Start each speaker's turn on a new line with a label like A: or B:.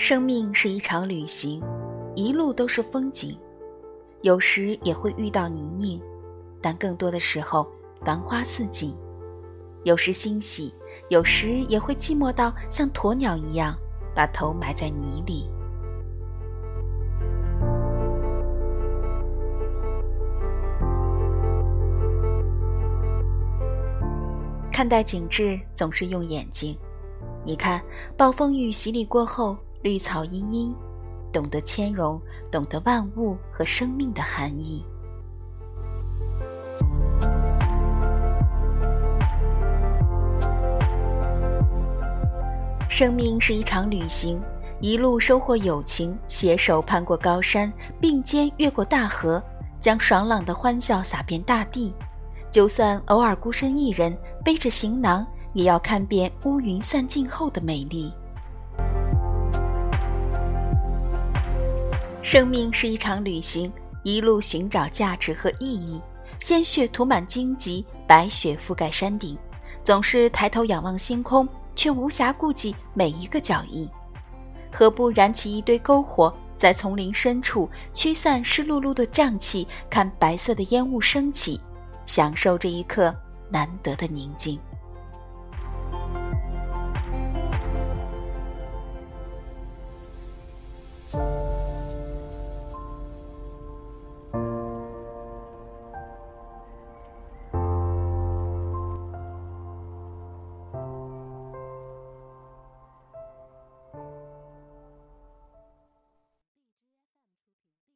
A: 生命是一场旅行，一路都是风景，有时也会遇到泥泞，但更多的时候繁花似锦。有时欣喜，有时也会寂寞到像鸵鸟一样，把头埋在泥里。看待景致总是用眼睛，你看，暴风雨洗礼过后，绿草茵茵，懂得谦容，懂得万物和生命的含义。生命是一场旅行，一路收获友情，携手攀过高山，并肩越过大河，将爽朗的欢笑洒遍大地。就算偶尔孤身一人，背着行囊，也要看遍乌云散尽后的美丽。生命是一场旅行，一路寻找价值和意义。鲜血涂满荆棘，白雪覆盖山顶，总是抬头仰望星空，却无暇顾及每一个脚印。何不燃起一堆篝火，在丛林深处驱散湿漉漉的瘴气，看白色的烟雾升起。享受这一刻难得的宁静。